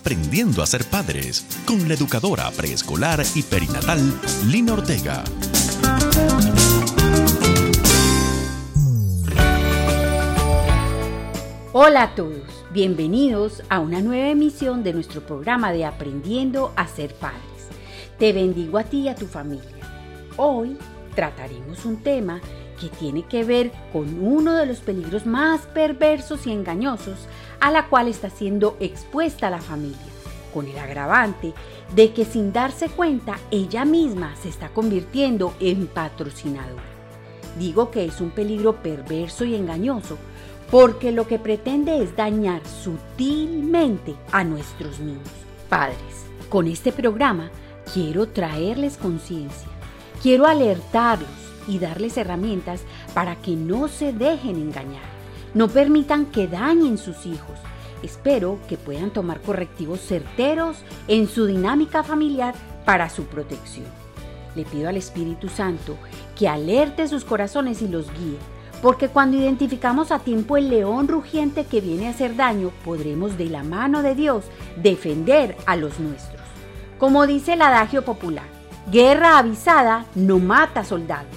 Aprendiendo a ser padres con la educadora preescolar y perinatal Lina Ortega. Hola a todos, bienvenidos a una nueva emisión de nuestro programa de Aprendiendo a ser padres. Te bendigo a ti y a tu familia. Hoy trataremos un tema que tiene que ver con uno de los peligros más perversos y engañosos a la cual está siendo expuesta la familia, con el agravante de que sin darse cuenta ella misma se está convirtiendo en patrocinadora. Digo que es un peligro perverso y engañoso porque lo que pretende es dañar sutilmente a nuestros niños. Padres, con este programa quiero traerles conciencia, quiero alertarlos y darles herramientas para que no se dejen engañar. No permitan que dañen sus hijos. Espero que puedan tomar correctivos certeros en su dinámica familiar para su protección. Le pido al Espíritu Santo que alerte sus corazones y los guíe, porque cuando identificamos a tiempo el león rugiente que viene a hacer daño, podremos de la mano de Dios defender a los nuestros. Como dice el adagio popular, guerra avisada no mata soldado.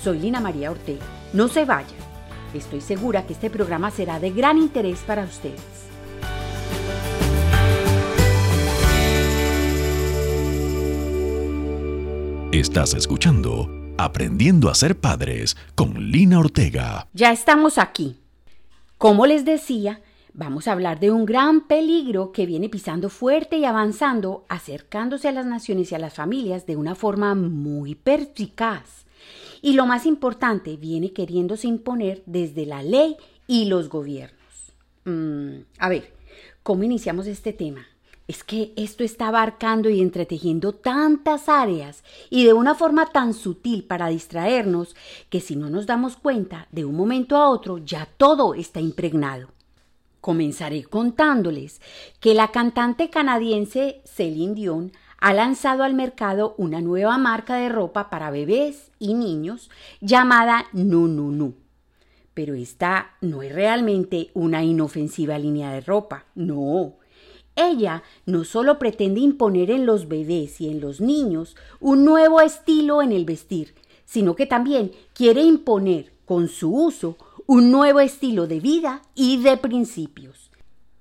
Soy Lina María Ortega. No se vayan. Estoy segura que este programa será de gran interés para ustedes. Estás escuchando Aprendiendo a ser padres con Lina Ortega. Ya estamos aquí. Como les decía, vamos a hablar de un gran peligro que viene pisando fuerte y avanzando, acercándose a las naciones y a las familias de una forma muy perspicaz. Y lo más importante, viene queriéndose imponer desde la ley y los gobiernos. Mm, a ver, ¿cómo iniciamos este tema? Es que esto está abarcando y entretejiendo tantas áreas y de una forma tan sutil para distraernos que si no nos damos cuenta, de un momento a otro ya todo está impregnado. Comenzaré contándoles que la cantante canadiense Celine Dion ha lanzado al mercado una nueva marca de ropa para bebés y niños llamada Nununu. Pero esta no es realmente una inofensiva línea de ropa, no. Ella no solo pretende imponer en los bebés y en los niños un nuevo estilo en el vestir, sino que también quiere imponer con su uso un nuevo estilo de vida y de principios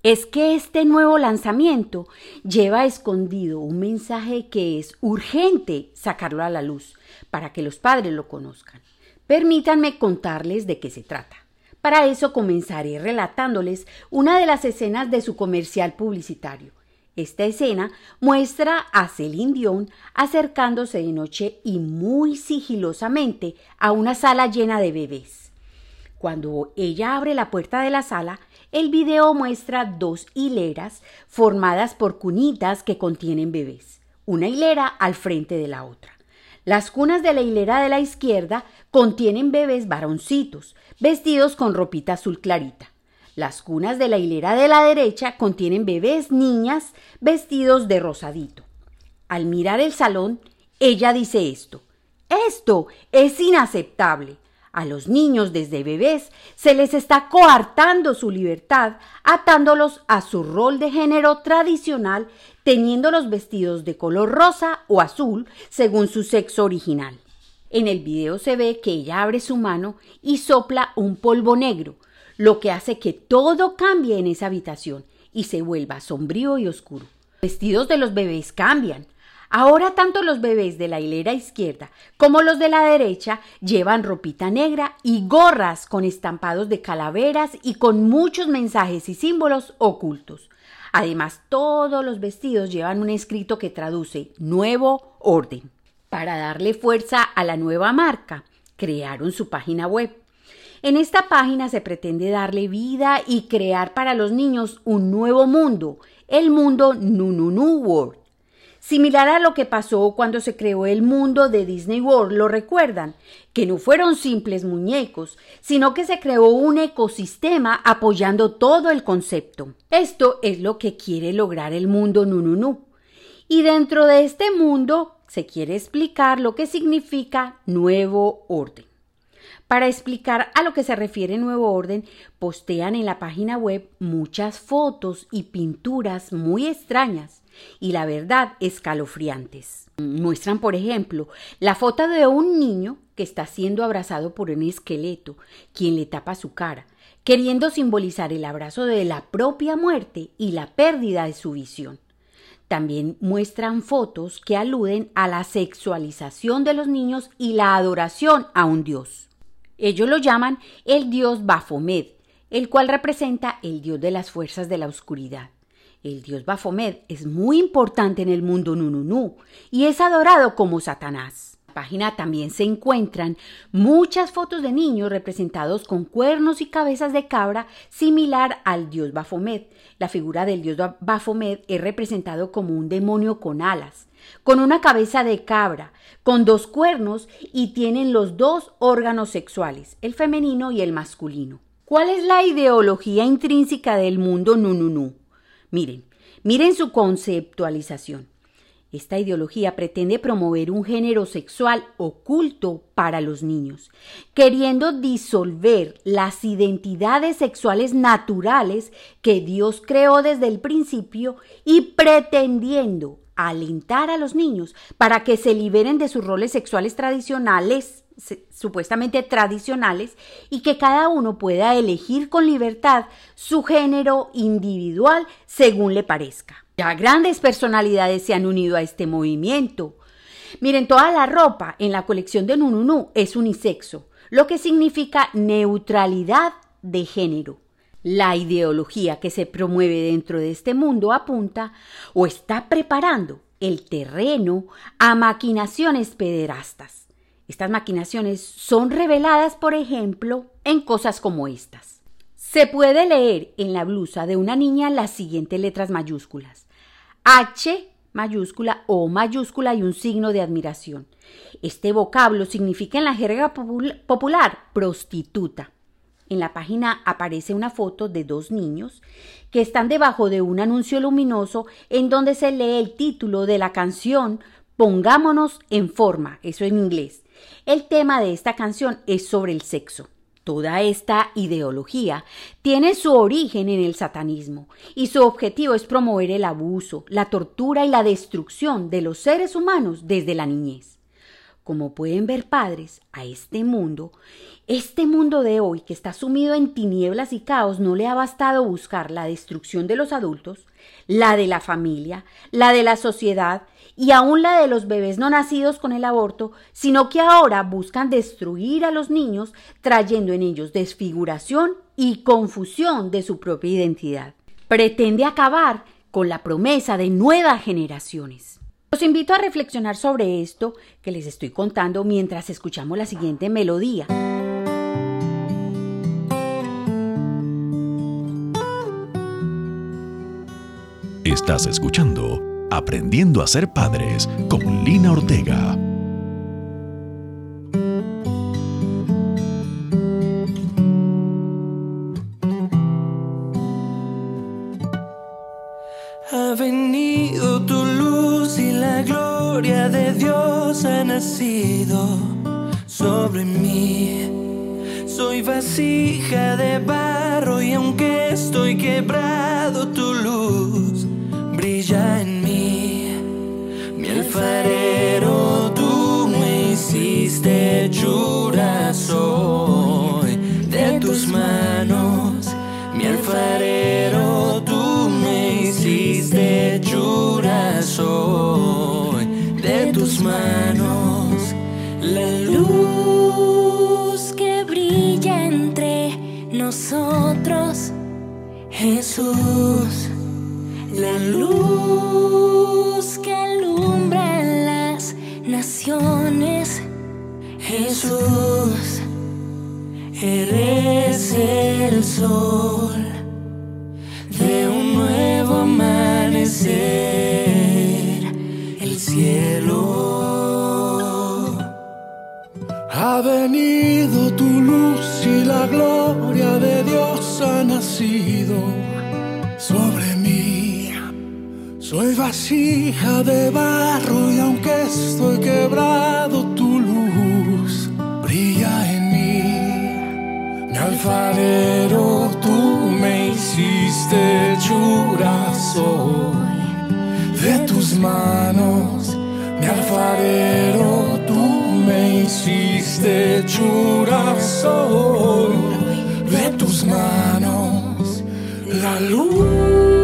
es que este nuevo lanzamiento lleva escondido un mensaje que es urgente sacarlo a la luz para que los padres lo conozcan. Permítanme contarles de qué se trata. Para eso comenzaré relatándoles una de las escenas de su comercial publicitario. Esta escena muestra a Celine Dion acercándose de noche y muy sigilosamente a una sala llena de bebés. Cuando ella abre la puerta de la sala, el video muestra dos hileras formadas por cunitas que contienen bebés, una hilera al frente de la otra. Las cunas de la hilera de la izquierda contienen bebés varoncitos, vestidos con ropita azul clarita. Las cunas de la hilera de la derecha contienen bebés niñas vestidos de rosadito. Al mirar el salón, ella dice esto. Esto es inaceptable. A los niños desde bebés se les está coartando su libertad, atándolos a su rol de género tradicional, teniéndolos vestidos de color rosa o azul según su sexo original. En el video se ve que ella abre su mano y sopla un polvo negro, lo que hace que todo cambie en esa habitación y se vuelva sombrío y oscuro. Vestidos de los bebés cambian, Ahora tanto los bebés de la hilera izquierda como los de la derecha llevan ropita negra y gorras con estampados de calaveras y con muchos mensajes y símbolos ocultos. Además, todos los vestidos llevan un escrito que traduce nuevo orden. Para darle fuerza a la nueva marca, crearon su página web. En esta página se pretende darle vida y crear para los niños un nuevo mundo, el mundo Nununu World Similar a lo que pasó cuando se creó el mundo de Disney World, ¿lo recuerdan? Que no fueron simples muñecos, sino que se creó un ecosistema apoyando todo el concepto. Esto es lo que quiere lograr el mundo Nununu. Y dentro de este mundo se quiere explicar lo que significa nuevo orden. Para explicar a lo que se refiere Nuevo Orden, postean en la página web muchas fotos y pinturas muy extrañas y la verdad escalofriantes. Muestran, por ejemplo, la foto de un niño que está siendo abrazado por un esqueleto, quien le tapa su cara, queriendo simbolizar el abrazo de la propia muerte y la pérdida de su visión. También muestran fotos que aluden a la sexualización de los niños y la adoración a un dios. Ellos lo llaman el dios Baphomet, el cual representa el dios de las fuerzas de la oscuridad. El dios Baphomet es muy importante en el mundo Nununú y es adorado como Satanás página también se encuentran muchas fotos de niños representados con cuernos y cabezas de cabra similar al dios Baphomet. La figura del dios Baphomet es representado como un demonio con alas, con una cabeza de cabra, con dos cuernos y tienen los dos órganos sexuales, el femenino y el masculino. ¿Cuál es la ideología intrínseca del mundo Nununú? Miren, miren su conceptualización. Esta ideología pretende promover un género sexual oculto para los niños, queriendo disolver las identidades sexuales naturales que Dios creó desde el principio y pretendiendo alentar a los niños para que se liberen de sus roles sexuales tradicionales, supuestamente tradicionales, y que cada uno pueda elegir con libertad su género individual según le parezca. Ya grandes personalidades se han unido a este movimiento. Miren, toda la ropa en la colección de Nununu es unisexo, lo que significa neutralidad de género. La ideología que se promueve dentro de este mundo apunta o está preparando el terreno a maquinaciones pederastas. Estas maquinaciones son reveladas, por ejemplo, en cosas como estas. Se puede leer en la blusa de una niña las siguientes letras mayúsculas. H mayúscula, O mayúscula y un signo de admiración. Este vocablo significa en la jerga popular prostituta. En la página aparece una foto de dos niños que están debajo de un anuncio luminoso en donde se lee el título de la canción Pongámonos en forma, eso en inglés. El tema de esta canción es sobre el sexo. Toda esta ideología tiene su origen en el satanismo y su objetivo es promover el abuso, la tortura y la destrucción de los seres humanos desde la niñez. Como pueden ver padres, a este mundo, este mundo de hoy que está sumido en tinieblas y caos no le ha bastado buscar la destrucción de los adultos, la de la familia, la de la sociedad y aún la de los bebés no nacidos con el aborto, sino que ahora buscan destruir a los niños trayendo en ellos desfiguración y confusión de su propia identidad. Pretende acabar con la promesa de nuevas generaciones. Los invito a reflexionar sobre esto que les estoy contando mientras escuchamos la siguiente melodía. Estás escuchando Aprendiendo a ser padres con Lina Ortega. Ha venido tu luz y la gloria de Dios ha nacido sobre mí. Soy vasija nosotros, Jesús, la luz que Jesús, eres el sol Soy vasija de barro y aunque estoy quebrado, tu luz brilla en mí. alfarero, tú me hiciste hechura soy de tus manos, mi alfarero, tú me hiciste hechura soy de tus manos, la luz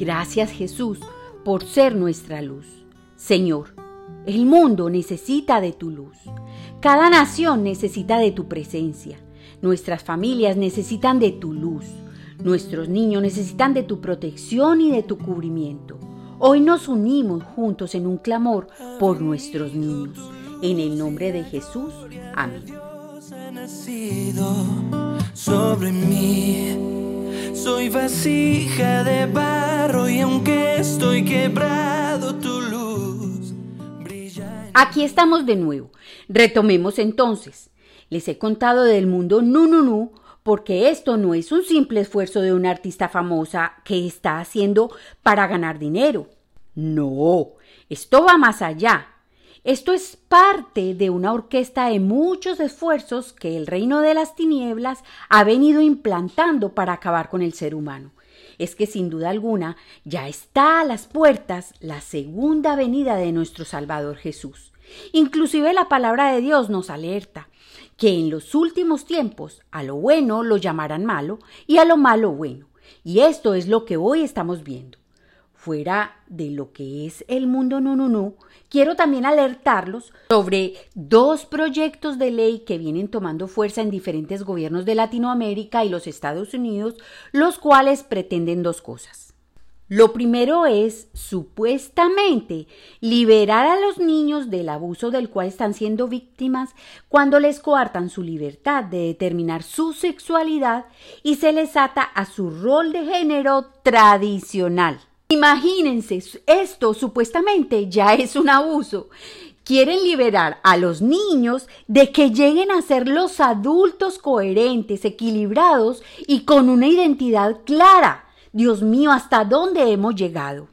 Gracias Jesús por ser nuestra luz. Señor, el mundo necesita de tu luz. Cada nación necesita de tu presencia. Nuestras familias necesitan de tu luz. Nuestros niños necesitan de tu protección y de tu cubrimiento. Hoy nos unimos juntos en un clamor por nuestros niños. En el nombre de Jesús. Amén. Soy vasija de barro y aunque estoy quebrado, tu luz brilla. Aquí estamos de nuevo. Retomemos entonces. Les he contado del mundo Nununu porque esto no es un simple esfuerzo de una artista famosa que está haciendo para ganar dinero. No, esto va más allá. Esto es parte de una orquesta de muchos esfuerzos que el reino de las tinieblas ha venido implantando para acabar con el ser humano. Es que sin duda alguna ya está a las puertas la segunda venida de nuestro Salvador Jesús. Inclusive la palabra de Dios nos alerta que en los últimos tiempos a lo bueno lo llamarán malo y a lo malo bueno. Y esto es lo que hoy estamos viendo. Fuera de lo que es el mundo Nununu, quiero también alertarlos sobre dos proyectos de ley que vienen tomando fuerza en diferentes gobiernos de Latinoamérica y los Estados Unidos, los cuales pretenden dos cosas. Lo primero es, supuestamente, liberar a los niños del abuso del cual están siendo víctimas cuando les coartan su libertad de determinar su sexualidad y se les ata a su rol de género tradicional. Imagínense, esto supuestamente ya es un abuso. Quieren liberar a los niños de que lleguen a ser los adultos coherentes, equilibrados y con una identidad clara. Dios mío, ¿hasta dónde hemos llegado?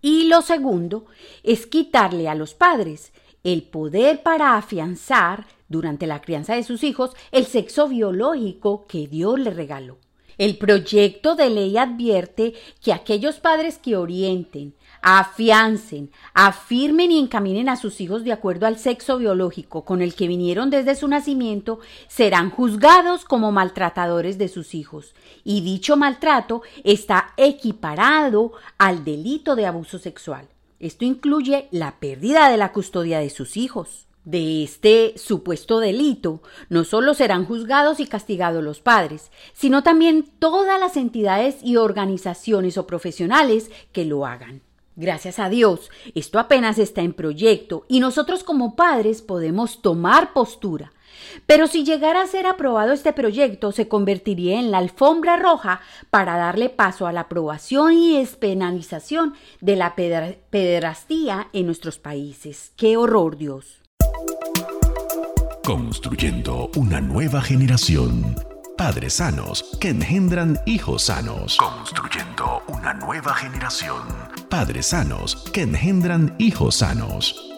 Y lo segundo es quitarle a los padres el poder para afianzar durante la crianza de sus hijos el sexo biológico que Dios le regaló. El proyecto de ley advierte que aquellos padres que orienten, afiancen, afirmen y encaminen a sus hijos de acuerdo al sexo biológico con el que vinieron desde su nacimiento serán juzgados como maltratadores de sus hijos, y dicho maltrato está equiparado al delito de abuso sexual. Esto incluye la pérdida de la custodia de sus hijos. De este supuesto delito no solo serán juzgados y castigados los padres, sino también todas las entidades y organizaciones o profesionales que lo hagan. Gracias a Dios, esto apenas está en proyecto y nosotros como padres podemos tomar postura. Pero si llegara a ser aprobado este proyecto, se convertiría en la alfombra roja para darle paso a la aprobación y despenalización de la pederastía en nuestros países. ¡Qué horror, Dios! Construyendo una nueva generación. Padres sanos que engendran hijos sanos. Construyendo una nueva generación. Padres sanos que engendran hijos sanos.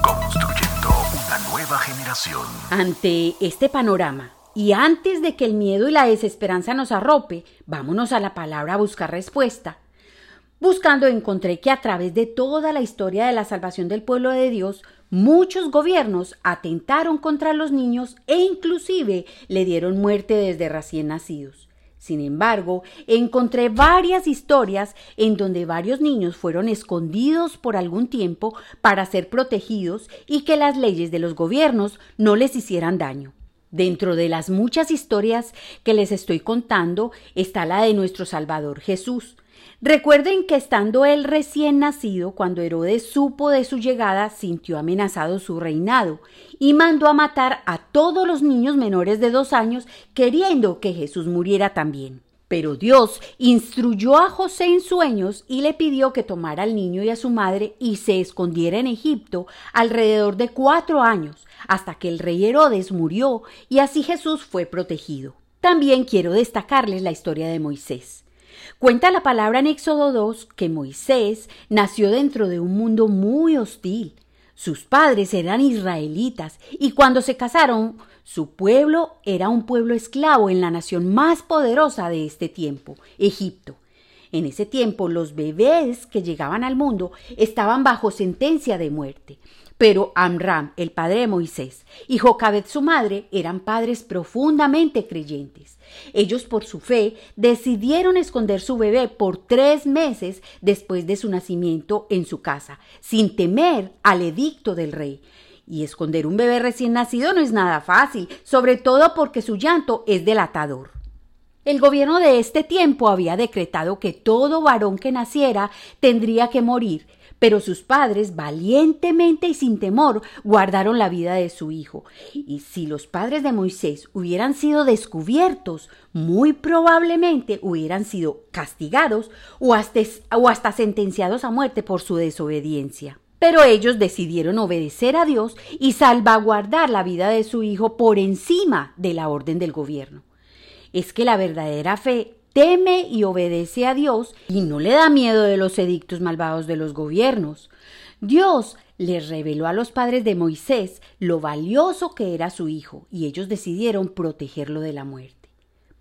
Construyendo una nueva generación. Ante este panorama, y antes de que el miedo y la desesperanza nos arrope, vámonos a la palabra a buscar respuesta. Buscando encontré que a través de toda la historia de la salvación del pueblo de Dios, muchos gobiernos atentaron contra los niños e inclusive le dieron muerte desde recién nacidos. Sin embargo, encontré varias historias en donde varios niños fueron escondidos por algún tiempo para ser protegidos y que las leyes de los gobiernos no les hicieran daño. Dentro de las muchas historias que les estoy contando está la de nuestro Salvador Jesús, Recuerden que estando él recién nacido, cuando Herodes supo de su llegada, sintió amenazado su reinado y mandó a matar a todos los niños menores de dos años, queriendo que Jesús muriera también. Pero Dios instruyó a José en sueños y le pidió que tomara al niño y a su madre y se escondiera en Egipto alrededor de cuatro años, hasta que el rey Herodes murió y así Jesús fue protegido. También quiero destacarles la historia de Moisés. Cuenta la palabra en Éxodo 2 que Moisés nació dentro de un mundo muy hostil. Sus padres eran israelitas y cuando se casaron, su pueblo era un pueblo esclavo en la nación más poderosa de este tiempo, Egipto. En ese tiempo los bebés que llegaban al mundo estaban bajo sentencia de muerte. Pero Amram, el padre de Moisés, y Jocabet su madre eran padres profundamente creyentes. Ellos por su fe decidieron esconder su bebé por tres meses después de su nacimiento en su casa, sin temer al edicto del rey. Y esconder un bebé recién nacido no es nada fácil, sobre todo porque su llanto es delatador. El gobierno de este tiempo había decretado que todo varón que naciera tendría que morir, pero sus padres valientemente y sin temor guardaron la vida de su hijo. Y si los padres de Moisés hubieran sido descubiertos, muy probablemente hubieran sido castigados o hasta, o hasta sentenciados a muerte por su desobediencia. Pero ellos decidieron obedecer a Dios y salvaguardar la vida de su hijo por encima de la orden del gobierno. Es que la verdadera fe teme y obedece a Dios y no le da miedo de los edictos malvados de los gobiernos. Dios les reveló a los padres de Moisés lo valioso que era su hijo y ellos decidieron protegerlo de la muerte.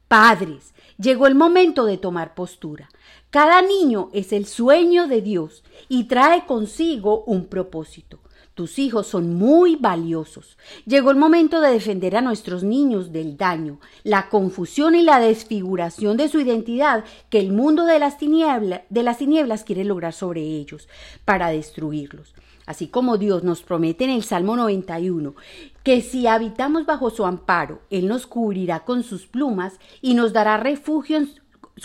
Padres, llegó el momento de tomar postura. Cada niño es el sueño de Dios y trae consigo un propósito. Tus hijos son muy valiosos. Llegó el momento de defender a nuestros niños del daño, la confusión y la desfiguración de su identidad que el mundo de las, tinieblas quiere lograr sobre ellos para destruirlos. Así como Dios nos promete en el Salmo 91 que si habitamos bajo su amparo, Él nos cubrirá con sus plumas y nos dará refugio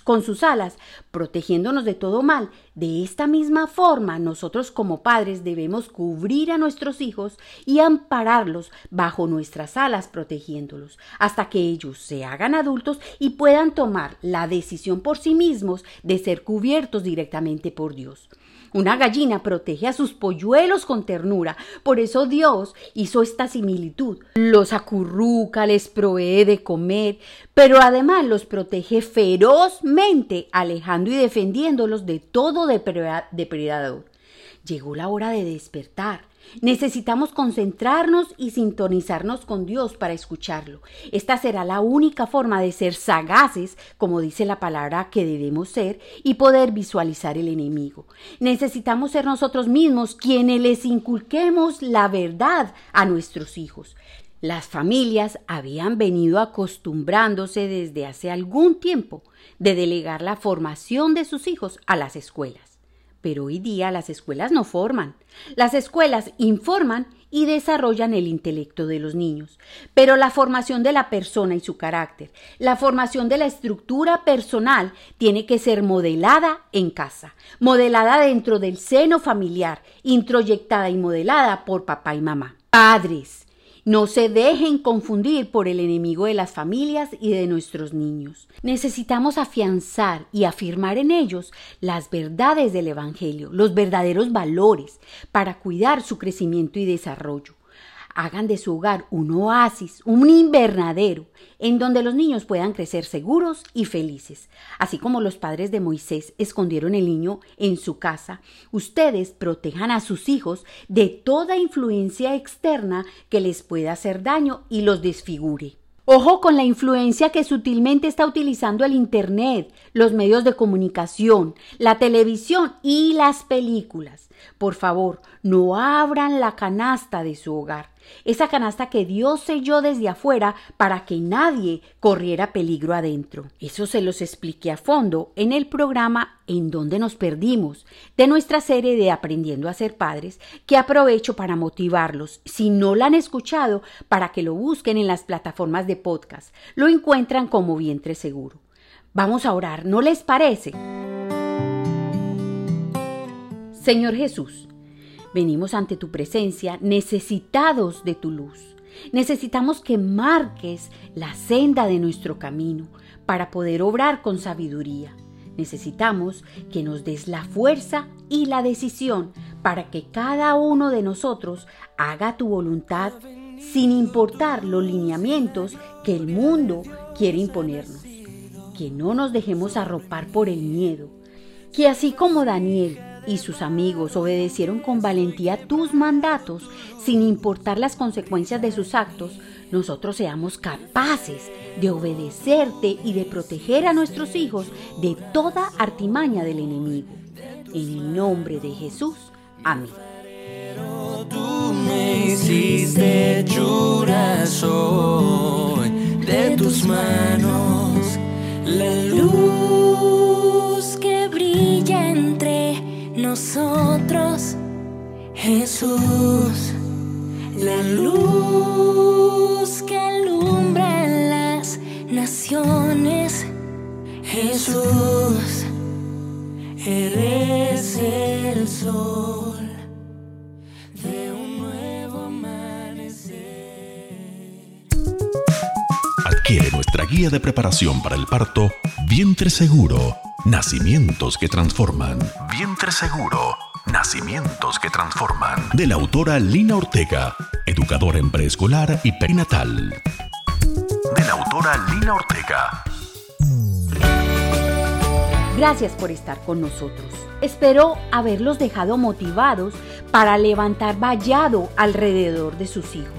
con sus alas, protegiéndonos de todo mal. De esta misma forma, nosotros como padres debemos cubrir a nuestros hijos y ampararlos bajo nuestras alas, protegiéndolos, hasta que ellos se hagan adultos y puedan tomar la decisión por sí mismos de ser cubiertos directamente por Dios. Una gallina protege a sus polluelos con ternura. Por eso Dios hizo esta similitud. Los acurruca, les provee de comer, pero además los protege ferozmente, alejando y defendiéndolos de todo depredador. Llegó la hora de despertar. Necesitamos concentrarnos y sintonizarnos con Dios para escucharlo. Esta será la única forma de ser sagaces, como dice la palabra que debemos ser, y poder visualizar el enemigo. Necesitamos ser nosotros mismos quienes les inculquemos la verdad a nuestros hijos. Las familias habían venido acostumbrándose desde hace algún tiempo de delegar la formación de sus hijos a las escuelas. Pero hoy día las escuelas no forman. Las escuelas informan y desarrollan el intelecto de los niños. Pero la formación de la persona y su carácter, la formación de la estructura personal tiene que ser modelada en casa, modelada dentro del seno familiar, introyectada y modelada por papá y mamá. Padres, no se dejen confundir por el enemigo de las familias y de nuestros niños. Necesitamos afianzar y afirmar en ellos las verdades del Evangelio, los verdaderos valores, para cuidar su crecimiento y desarrollo hagan de su hogar un oasis, un invernadero, en donde los niños puedan crecer seguros y felices. Así como los padres de Moisés escondieron el niño en su casa, ustedes protejan a sus hijos de toda influencia externa que les pueda hacer daño y los desfigure. Ojo con la influencia que sutilmente está utilizando el Internet, los medios de comunicación, la televisión y las películas. Por favor, no abran la canasta de su hogar, esa canasta que Dios selló desde afuera para que nadie corriera peligro adentro. Eso se los expliqué a fondo en el programa En donde nos perdimos, de nuestra serie de Aprendiendo a ser padres, que aprovecho para motivarlos, si no la han escuchado, para que lo busquen en las plataformas de podcast. Lo encuentran como vientre seguro. Vamos a orar, ¿no les parece? Señor Jesús, venimos ante tu presencia necesitados de tu luz. Necesitamos que marques la senda de nuestro camino para poder obrar con sabiduría. Necesitamos que nos des la fuerza y la decisión para que cada uno de nosotros haga tu voluntad sin importar los lineamientos que el mundo quiere imponernos. Que no nos dejemos arropar por el miedo. Que así como Daniel y sus amigos obedecieron con valentía tus mandatos, sin importar las consecuencias de sus actos, nosotros seamos capaces de obedecerte y de proteger a nuestros hijos de toda artimaña del enemigo. En el nombre de Jesús. Amén. Tú me hiciste de tus manos la luz que brilla entre nosotros, Jesús, la luz que alumbra las naciones, Jesús, eres el sol de un nuevo amanecer. Adquiere nuestra guía de preparación para el parto, Vientre Seguro Nacimientos que transforman. Vientre seguro. Nacimientos que transforman. De la autora Lina Ortega, educadora en preescolar y perinatal. De la autora Lina Ortega. Gracias por estar con nosotros. Espero haberlos dejado motivados para levantar vallado alrededor de sus hijos.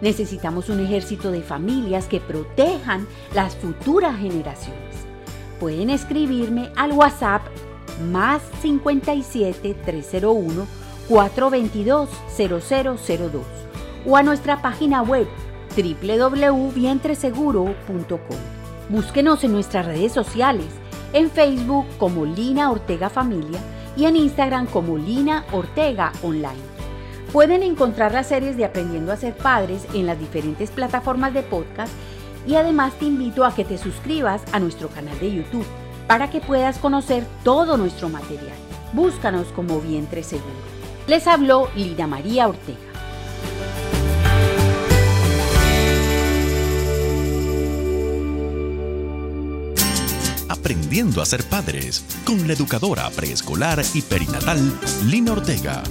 Necesitamos un ejército de familias que protejan las futuras generaciones pueden escribirme al WhatsApp más 57 301 422 0002 o a nuestra página web www.vientreseguro.com. Búsquenos en nuestras redes sociales, en Facebook como Lina Ortega Familia y en Instagram como Lina Ortega Online. Pueden encontrar las series de Aprendiendo a ser Padres en las diferentes plataformas de podcast y además te invito a que te suscribas a nuestro canal de YouTube para que puedas conocer todo nuestro material. Búscanos como Vientre Seguro. Les habló Lina María Ortega. Aprendiendo a ser padres con la educadora preescolar y perinatal Lina Ortega.